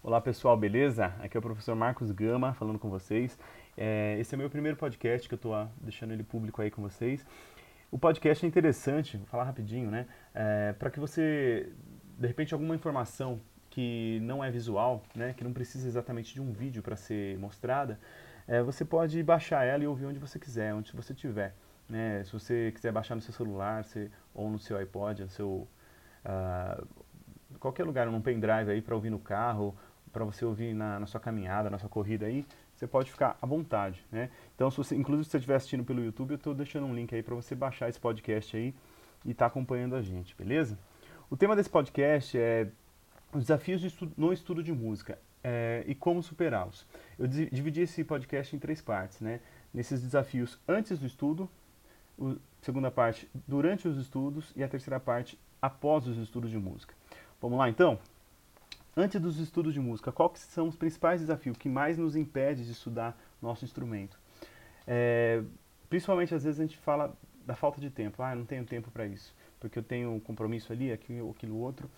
Olá pessoal, beleza? Aqui é o professor Marcos Gama falando com vocês. É, esse é meu primeiro podcast que eu estou deixando ele público aí com vocês. O podcast é interessante, vou falar rapidinho, né? É, para que você, de repente, alguma informação que não é visual, né? Que não precisa exatamente de um vídeo para ser mostrada, é, você pode baixar ela e ouvir onde você quiser, onde você estiver. Né? Se você quiser baixar no seu celular você, ou no seu iPod, no seu uh, qualquer lugar, num pendrive aí para ouvir no carro, para você ouvir na, na, sua caminhada, na sua corrida aí, você pode ficar à vontade, né? Então, se você, inclusive se você estiver assistindo pelo YouTube, eu estou deixando um link aí para você baixar esse podcast aí e estar tá acompanhando a gente, beleza? O tema desse podcast é os desafios de estudo, no estudo de música é, e como superá-los. Eu dividi esse podcast em três partes, né? Nesses desafios antes do estudo, a segunda parte durante os estudos e a terceira parte após os estudos de música. Vamos lá então? Antes dos estudos de música, quais são os principais desafios que mais nos impede de estudar nosso instrumento? É, principalmente às vezes a gente fala da falta de tempo. Ah, não tenho tempo para isso, porque eu tenho um compromisso ali, aquilo, aquilo outro.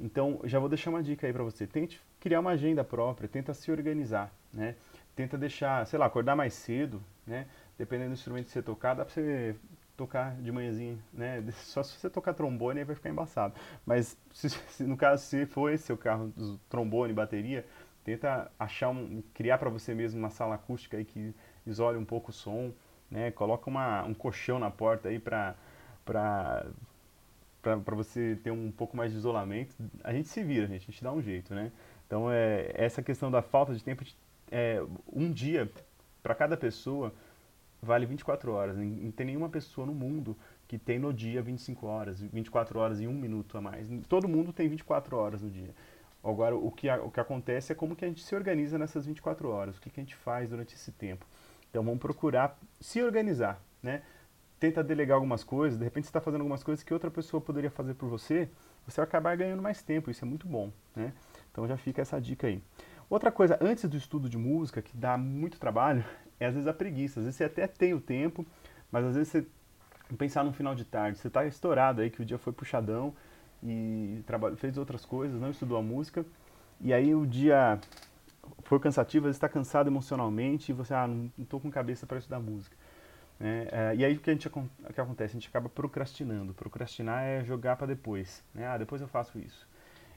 Então, já vou deixar uma dica aí para você. Tente criar uma agenda própria, tenta se organizar, né? Tenta deixar, sei lá, acordar mais cedo, né? Dependendo do instrumento que você tocar, dá para você tocar de manhãzinha, né? Só se você tocar trombone aí vai ficar embaçado. Mas se, se, no caso se for esse seu carro, trombone, bateria, tenta achar um, criar para você mesmo uma sala acústica aí que isole um pouco o som, né? Coloca uma, um colchão na porta aí para para para você ter um pouco mais de isolamento. A gente se vira, gente, a gente dá um jeito, né? Então é essa questão da falta de tempo, é, um dia para cada pessoa vale 24 horas. Não tem nenhuma pessoa no mundo que tem no dia 25 horas, 24 horas e um minuto a mais. Todo mundo tem 24 horas no dia. Agora, o que, o que acontece é como que a gente se organiza nessas 24 horas, o que, que a gente faz durante esse tempo. Então, vamos procurar se organizar, né? Tenta delegar algumas coisas, de repente você está fazendo algumas coisas que outra pessoa poderia fazer por você, você vai acabar ganhando mais tempo, isso é muito bom, né? Então já fica essa dica aí. Outra coisa, antes do estudo de música, que dá muito trabalho, é às vezes a preguiça. Às vezes você até tem o tempo, mas às vezes você pensar no final de tarde, você está estourado aí que o dia foi puxadão e trabalho, fez outras coisas, não estudou a música, e aí o dia foi cansativo, às vezes está cansado emocionalmente e você, ah, não estou com cabeça para estudar música. Né? É, e aí o que, a gente, que acontece? A gente acaba procrastinando. Procrastinar é jogar para depois. Né? Ah, depois eu faço isso.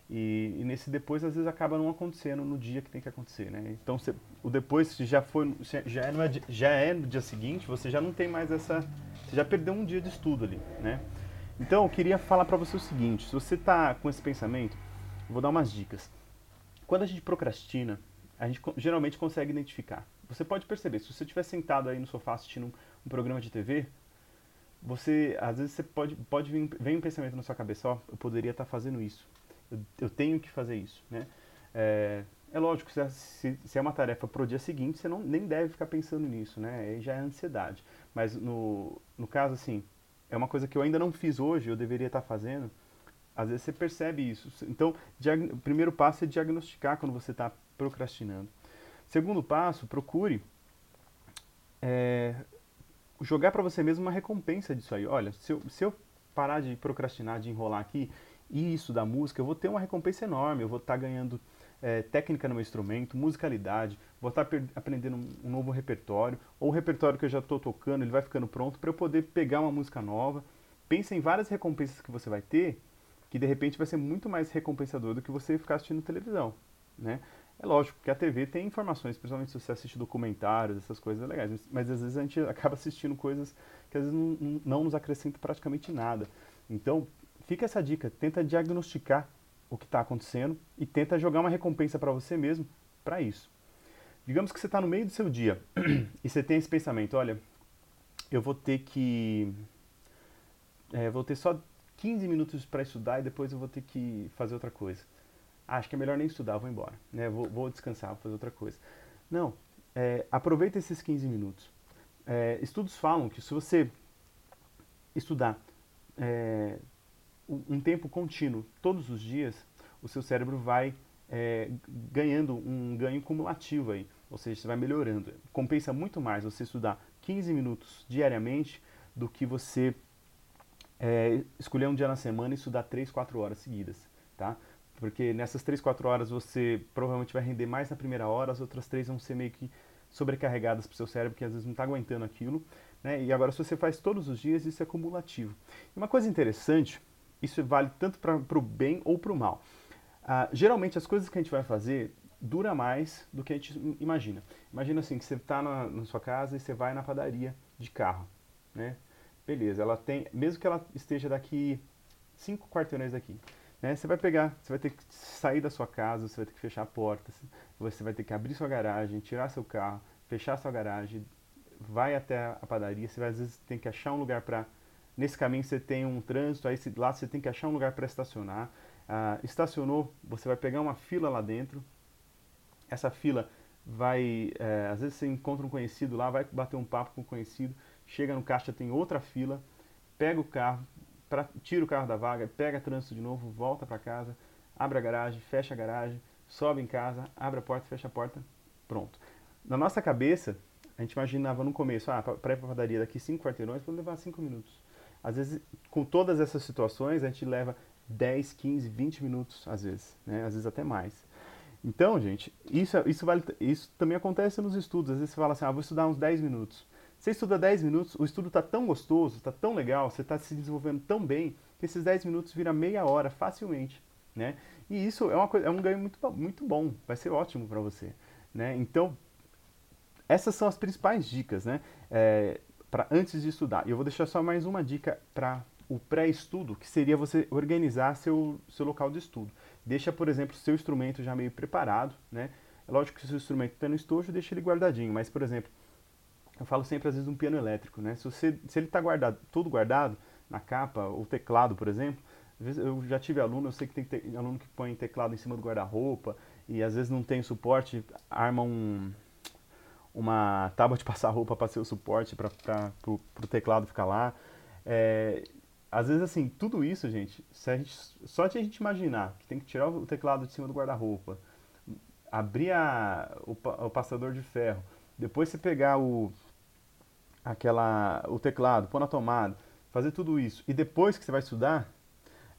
E, e, nesse depois, às vezes, acaba não acontecendo no dia que tem que acontecer, né? Então, cê, o depois já foi, já é, no, já é no dia seguinte, você já não tem mais essa... Você já perdeu um dia de estudo ali, né? Então, eu queria falar para você o seguinte, se você está com esse pensamento, vou dar umas dicas. Quando a gente procrastina, a gente geralmente consegue identificar. Você pode perceber, se você estiver sentado aí no sofá assistindo um, um programa de TV, você, às vezes, você pode, pode vir, vem um pensamento na sua cabeça, ó, eu poderia estar tá fazendo isso eu, tenho que fazer isso, né? É, é lógico, se, se, se, é uma tarefa para o dia seguinte, você não, nem deve ficar pensando nisso, né? Aí já é ansiedade. Mas no, no caso, assim, é uma coisa que eu ainda não fiz hoje, eu deveria estar fazendo. Às vezes você percebe isso. Então, o primeiro passo é diagnosticar quando você está procrastinando. Segundo passo, procure é, jogar para você mesmo uma recompensa disso aí. Olha, se eu, se eu parar de procrastinar, de enrolar aqui isso da música, eu vou ter uma recompensa enorme, eu vou estar tá ganhando é, técnica no meu instrumento, musicalidade, vou estar tá aprendendo um novo repertório, ou o repertório que eu já estou tocando, ele vai ficando pronto para eu poder pegar uma música nova. Pensa em várias recompensas que você vai ter, que de repente vai ser muito mais recompensador do que você ficar assistindo televisão, né? É lógico que a TV tem informações, principalmente se você assiste documentários, essas coisas legais, mas, mas às vezes a gente acaba assistindo coisas que às vezes não, não nos acrescentam praticamente nada. Então, fica essa dica, tenta diagnosticar o que está acontecendo e tenta jogar uma recompensa para você mesmo para isso. Digamos que você está no meio do seu dia e você tem esse pensamento, olha, eu vou ter que... É, vou ter só 15 minutos para estudar e depois eu vou ter que fazer outra coisa. Ah, acho que é melhor nem estudar, vou embora. Né? Vou, vou descansar, vou fazer outra coisa. Não, é, aproveita esses 15 minutos. É, estudos falam que se você estudar é, um tempo contínuo, todos os dias, o seu cérebro vai é, ganhando um ganho cumulativo aí, ou seja, você vai melhorando. Compensa muito mais você estudar 15 minutos diariamente do que você é, escolher um dia na semana e estudar 3, 4 horas seguidas, tá? porque nessas 3, 4 horas você provavelmente vai render mais na primeira hora, as outras três vão ser meio que sobrecarregadas para o seu cérebro, que às vezes não está aguentando aquilo. Né? E agora, se você faz todos os dias, isso é cumulativo. E uma coisa interessante, isso vale tanto para o bem ou para o mal. Ah, geralmente, as coisas que a gente vai fazer dura mais do que a gente imagina. Imagina assim, que você está na, na, sua casa e você vai na padaria de carro, né? Beleza, ela tem, mesmo que ela esteja daqui cinco quarteirões daqui, né? Você vai pegar, você vai ter que sair da sua casa, você vai ter que fechar a porta, você vai ter que abrir sua garagem, tirar seu carro, fechar sua garagem, vai até a padaria, você vai, às vezes tem que achar um lugar para nesse caminho você tem um trânsito, aí lá você tem que achar um lugar para estacionar. Ah, estacionou, você vai pegar uma fila lá dentro. Essa fila vai, é, às vezes você encontra um conhecido lá, vai bater um papo com um conhecido, chega no caixa, tem outra fila, pega o carro, pra, tira o carro da vaga, pega trânsito de novo, volta para casa, abre a garagem, fecha a garagem, sobe em casa, abre a porta, fecha a porta, pronto. Na nossa cabeça, a gente imaginava no começo, ah, para ir para padaria daqui cinco quarteirões, vou levar cinco minutos. Às vezes, com todas essas situações, a gente leva 10, 15, 20 minutos, às vezes, né? às vezes até mais. Então, gente, isso, isso, vale, isso também acontece nos estudos. Às vezes você fala assim, ah, vou estudar uns 10 minutos. Você estuda 10 minutos, o estudo está tão gostoso, está tão legal, você está se desenvolvendo tão bem, que esses 10 minutos viram meia hora facilmente. Né? E isso é, uma coisa, é um ganho muito, muito bom, vai ser ótimo para você. Né? Então, essas são as principais dicas né? É, para antes de estudar. E eu vou deixar só mais uma dica para o pré-estudo, que seria você organizar seu, seu local de estudo. Deixa, por exemplo, seu instrumento já meio preparado. Né? É lógico que se o instrumento está no estojo, deixa ele guardadinho, mas, por exemplo, eu falo sempre às vezes um piano elétrico, né? Se, você, se ele está guardado, tudo guardado na capa, o teclado, por exemplo, eu já tive aluno, eu sei que tem te, aluno que põe teclado em cima do guarda-roupa e às vezes não tem suporte, arma um, uma tábua de passar roupa para ser o suporte para o teclado ficar lá. É, às vezes, assim, tudo isso, gente, se a gente, só de a gente imaginar que tem que tirar o teclado de cima do guarda-roupa, abrir a, o, o passador de ferro, depois você pegar o, aquela, o teclado, pôr na tomada, fazer tudo isso, e depois que você vai estudar,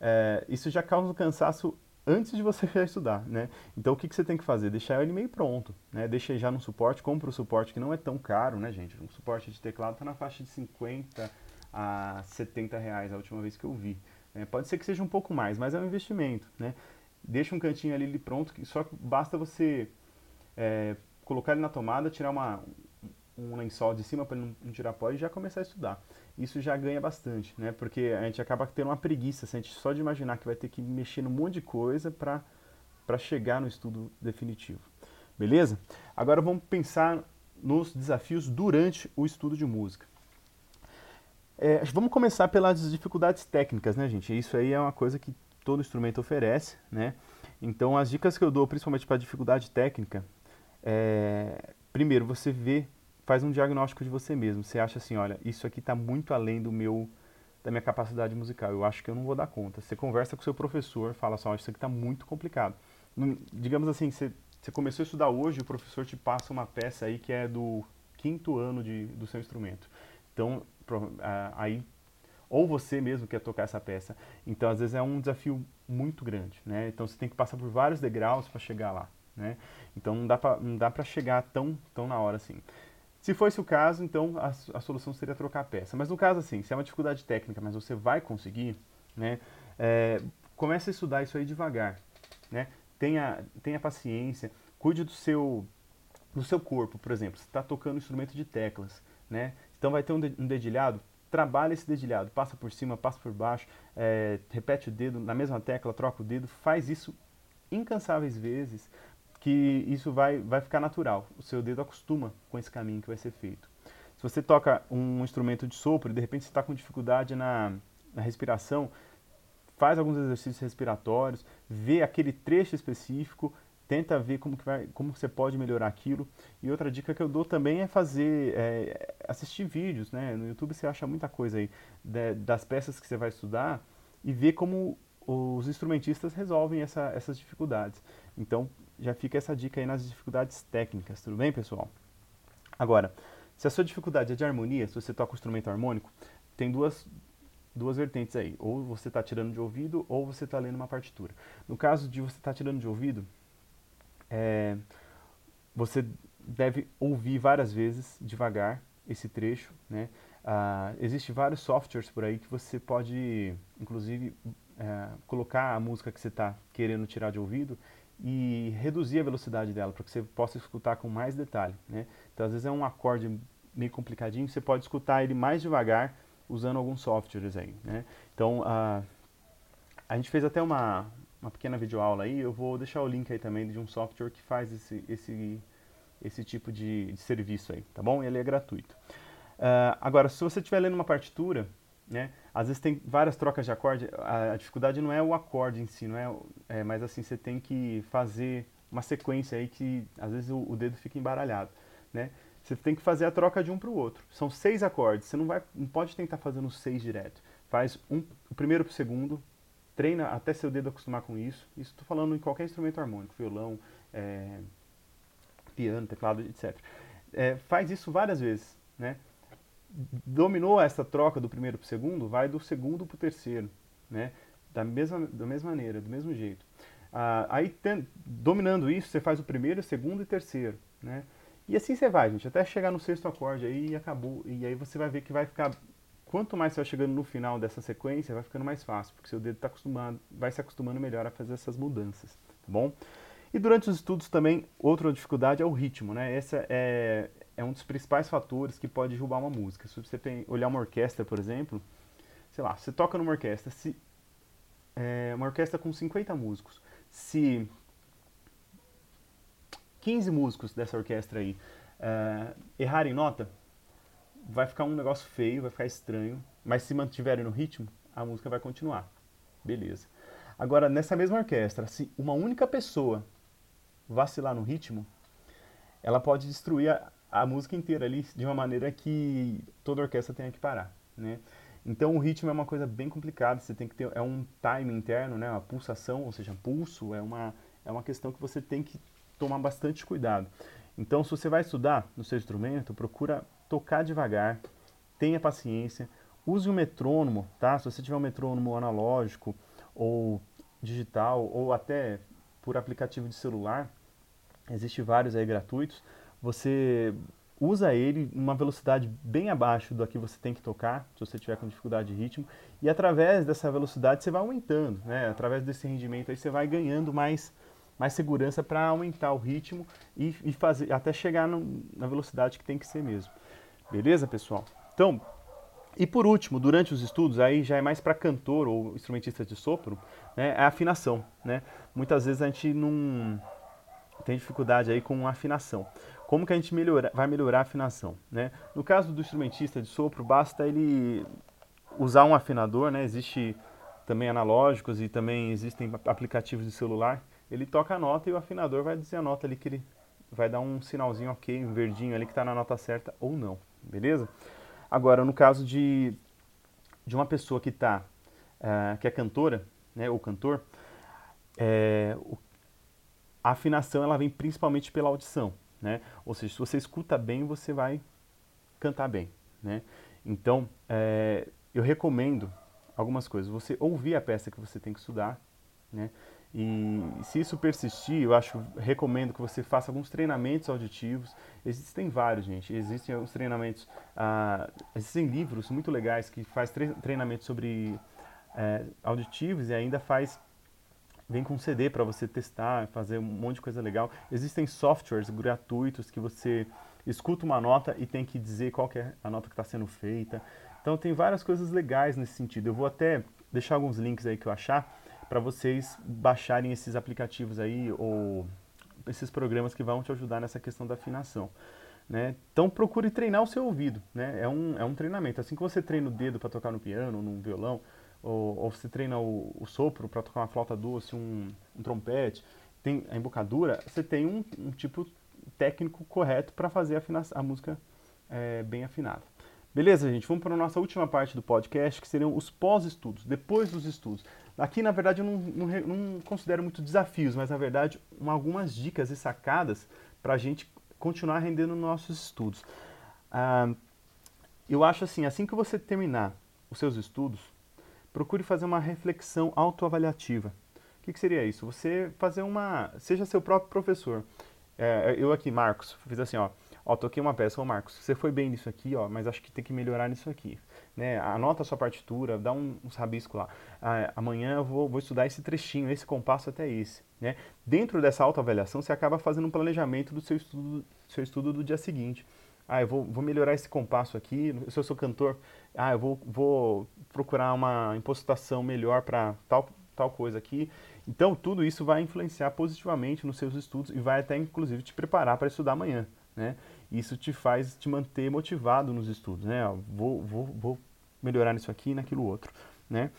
é, isso já causa um cansaço antes de você já estudar, né? Então o que, que você tem que fazer? Deixar ele meio pronto, né? Deixa já no suporte, compra o suporte que não é tão caro, né, gente? Um suporte de teclado está na faixa de 50 a 70 reais a última vez que eu vi. É, pode ser que seja um pouco mais, mas é um investimento, né? Deixa um cantinho ali pronto, que só basta você é, colocar ele na tomada, tirar uma, um lençol de cima para não, não tirar pó e já começar a estudar. Isso já ganha bastante, né? Porque a gente acaba tendo uma preguiça, a gente só de imaginar que vai ter que mexer num monte de coisa para chegar no estudo definitivo. Beleza? Agora vamos pensar nos desafios durante o estudo de música. É, vamos começar pelas dificuldades técnicas, né, gente? Isso aí é uma coisa que todo instrumento oferece, né? Então, as dicas que eu dou, principalmente para dificuldade técnica, é, primeiro, você vê faz um diagnóstico de você mesmo. Você acha assim, olha, isso aqui está muito além do meu da minha capacidade musical. Eu acho que eu não vou dar conta. Você conversa com o seu professor, fala assim, olha, isso aqui está muito complicado. digamos assim, você, você começou a estudar hoje, o professor te passa uma peça aí que é do quinto ano de, do seu instrumento. Então, aí ou você mesmo quer tocar essa peça. Então, às vezes é um desafio muito grande, né? Então, você tem que passar por vários degraus para chegar lá, né? Então, não dá para chegar tão, tão na hora assim. Se fosse o caso, então a, a, solução seria trocar a peça. Mas no caso assim, se é uma dificuldade técnica, mas você vai conseguir, né, é, comece a estudar isso aí devagar. Né? Tenha, tenha paciência, cuide do seu, do seu corpo, por exemplo. Você está tocando um instrumento de teclas, né? então vai ter um, de, um dedilhado, trabalha esse dedilhado, passa por cima, passa por baixo, é, repete o dedo na mesma tecla, troca o dedo, faz isso incansáveis vezes, que isso vai, vai ficar natural. O seu dedo acostuma com esse caminho que vai ser feito. Se você toca um instrumento de sopro e de repente você está com dificuldade na, na respiração, faz alguns exercícios respiratórios, vê aquele trecho específico, tenta ver como, que vai, como você pode melhorar aquilo. E outra dica que eu dou também é fazer, é, assistir vídeos, né? No YouTube você acha muita coisa aí de, das peças que você vai estudar e ver como os instrumentistas resolvem essa, essas dificuldades. Então, já fica essa dica aí nas dificuldades técnicas, tudo bem, pessoal? Agora, se a sua dificuldade é de harmonia, se você toca um instrumento harmônico, tem duas, duas vertentes aí. Ou você está tirando de ouvido, ou você está lendo uma partitura. No caso de você estar tá tirando de ouvido, é, você deve ouvir várias vezes, devagar, esse trecho. Né? Ah, Existem vários softwares por aí que você pode, inclusive, é, colocar a música que você está querendo tirar de ouvido e reduzir a velocidade dela, para que você possa escutar com mais detalhe. Né? Então, às vezes é um acorde meio complicadinho, você pode escutar ele mais devagar usando alguns softwares aí. Né? Então, a, a gente fez até uma, uma pequena videoaula aí, eu vou deixar o link aí também de um software que faz esse, esse, esse tipo de, de serviço aí, tá bom? Ele é gratuito. Uh, agora, se você estiver lendo uma partitura, né, às vezes tem várias trocas de acorde, a, a dificuldade não é o acorde em si, não é, é, mas assim, você tem que fazer uma sequência aí que às vezes o, o dedo fica embaralhado, né? Você tem que fazer a troca de um para o outro. São seis acordes, você não, vai, não pode tentar fazendo seis direto. Faz um, o primeiro para o segundo, treina até seu dedo acostumar com isso. Isso estou falando em qualquer instrumento harmônico, violão, é, piano, teclado, etc. É, faz isso várias vezes, né? Dominou essa troca do primeiro para o segundo, vai do segundo para o terceiro, né? Da mesma, da mesma maneira, do mesmo jeito. Ah, aí, dominando isso, você faz o primeiro, segundo e terceiro, né? E assim você vai, gente, até chegar no sexto acorde aí e acabou. E aí você vai ver que vai ficar. Quanto mais você vai chegando no final dessa sequência, vai ficando mais fácil, porque seu dedo está acostumado, vai se acostumando melhor a fazer essas mudanças, tá bom? E durante os estudos também, outra dificuldade é o ritmo, né? Esse é, é um dos principais fatores que pode derrubar uma música. Se você tem, olhar uma orquestra, por exemplo, sei lá, você toca numa orquestra, se, é, uma orquestra com 50 músicos, se 15 músicos dessa orquestra aí uh, errarem nota, vai ficar um negócio feio, vai ficar estranho, mas se mantiverem no ritmo, a música vai continuar. Beleza. Agora, nessa mesma orquestra, se uma única pessoa vacilar no ritmo, ela pode destruir a, a música inteira ali de uma maneira que toda orquestra tenha que parar, né? Então o ritmo é uma coisa bem complicada, você tem que ter é um time interno, né, uma pulsação, ou seja, pulso é uma é uma questão que você tem que tomar bastante cuidado. Então, se você vai estudar no seu instrumento, procura tocar devagar, tenha paciência, use o metrônomo, tá? Se você tiver um metrônomo analógico ou digital ou até por aplicativo de celular, existe vários aí gratuitos. Você usa ele numa velocidade bem abaixo da que você tem que tocar, se você tiver com dificuldade de ritmo, e através dessa velocidade você vai aumentando, né? Através desse rendimento aí você vai ganhando mais mais segurança para aumentar o ritmo e, e, fazer até chegar no, na velocidade que tem que ser mesmo. Beleza, pessoal? Então, e por último, durante os estudos, aí já é mais para cantor ou instrumentista de sopro, né, é a afinação. Né? Muitas vezes a gente não tem dificuldade aí com afinação. Como que a gente melhora, vai melhorar a afinação? Né? No caso do instrumentista de sopro, basta ele usar um afinador, né? Existe também analógicos e também existem aplicativos de celular ele toca a nota e o afinador vai dizer a nota ali que ele vai dar um sinalzinho ok, um verdinho ali que está na nota certa ou não, beleza? Agora, no caso de, de uma pessoa que tá, uh, que é cantora, né, ou cantor, é, a afinação ela vem principalmente pela audição, né? Ou seja, se você escuta bem, você vai cantar bem, né? Então, é, eu recomendo algumas coisas. Você ouvir a peça que você tem que estudar, né? E se isso persistir, eu acho, recomendo que você faça alguns treinamentos auditivos. Existem vários, gente. Existem alguns treinamentos, ah, existem livros muito legais que faz treinamentos sobre é, auditivos e ainda faz vem com CD para você testar, fazer um monte de coisa legal. Existem softwares gratuitos que você escuta uma nota e tem que dizer qual que é a nota que está sendo feita. Então tem várias coisas legais nesse sentido. Eu vou até deixar alguns links aí que eu achar para vocês baixarem esses aplicativos aí ou esses programas que vão te ajudar nessa questão da afinação. Né? Então procure treinar o seu ouvido, né? é, um, é um treinamento. Assim que você treina o dedo para tocar no piano, num violão, ou, ou você treina o, o sopro para tocar uma flauta doce, um, um, trompete, tem a embocadura, você tem um, um tipo técnico correto para fazer a, a música é, bem afinada. Beleza, gente? Vamos para a nossa última parte do podcast, que seriam os pós-estudos, depois dos estudos. Aqui, na verdade, eu não, não, não, considero muito desafios, mas, na verdade, uma, algumas dicas e sacadas para a gente continuar rendendo nossos estudos. Ah, eu acho assim, assim que você terminar os seus estudos, procure fazer uma reflexão autoavaliativa. O que, que seria isso? Você fazer uma. Seja seu próprio professor. É, eu aqui, Marcos, fiz assim, ó. Ó, toquei uma peça, ô Marcos, você foi bem nisso aqui, ó, mas acho que tem que melhorar nisso aqui. Né? Anota a sua partitura, dá um, uns rabiscos lá. Ah, amanhã eu vou, vou, estudar esse trechinho, esse compasso até esse. Né? Dentro dessa autoavaliação, você acaba fazendo um planejamento do seu estudo, seu estudo do dia seguinte. Ah, eu vou, vou melhorar esse compasso aqui, se eu sou cantor, ah, eu vou, vou procurar uma impostação melhor para tal, tal coisa aqui. Então, tudo isso vai influenciar positivamente nos seus estudos e vai até, inclusive, te preparar para estudar amanhã né? Isso te faz te manter motivado nos estudos, né? Vou, vou, vou melhorar nisso aqui e naquilo outro, né?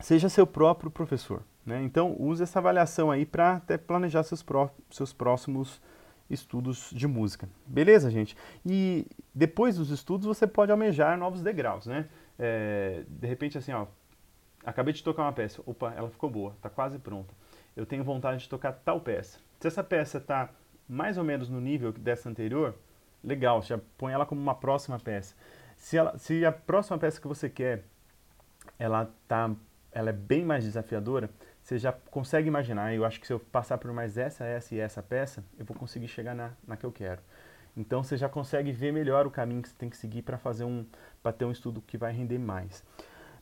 Seja seu próprio professor, né? Então, use essa avaliação aí para até planejar seus, pró seus próximos estudos de música. Beleza, gente? E depois dos estudos você pode almejar novos degraus, né? É, de repente, assim, ó, acabei de tocar uma peça, opa, ela ficou boa, está quase pronta. Eu tenho vontade de tocar tal peça. Se essa peça está mais ou menos no nível dessa anterior, legal, já põe ela como uma próxima peça. Se, ela, se a próxima peça que você quer, ela, tá, ela é bem mais desafiadora, você já consegue imaginar, eu acho que se eu passar por mais essa, essa e essa peça, eu vou conseguir chegar na, na que eu quero. Então você já consegue ver melhor o caminho que você tem que seguir para fazer um para ter um estudo que vai render mais.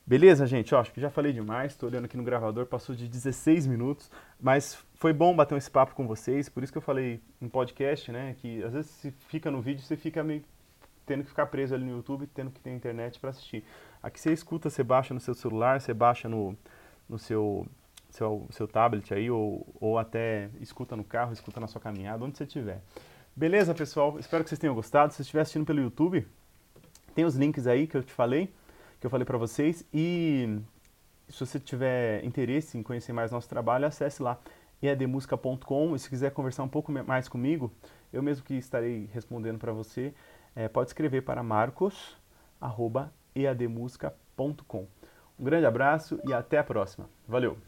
Beleza, gente? Ó, acho que já falei demais, estou olhando aqui no gravador, passou de 16 minutos, mas foi bom bater esse papo com vocês, por isso que eu falei em podcast, né, que às vezes se fica no vídeo, você fica meio tendo que ficar preso ali no YouTube, tendo que ter internet para assistir. Aqui você escuta, você baixa no seu celular, você baixa no, no seu, seu, seu tablet aí, ou, ou até escuta no carro, escuta na sua caminhada, onde você estiver. Beleza, pessoal? Espero que vocês tenham gostado. Se você estiver assistindo pelo YouTube, tem os links aí que eu te falei que eu falei para vocês. E se você tiver interesse em conhecer mais nosso trabalho, acesse lá eadmusica.com e se quiser conversar um pouco mais comigo, eu mesmo que estarei respondendo para você, é, pode escrever para marcos.eadmusica.com. Um grande abraço e até a próxima. Valeu!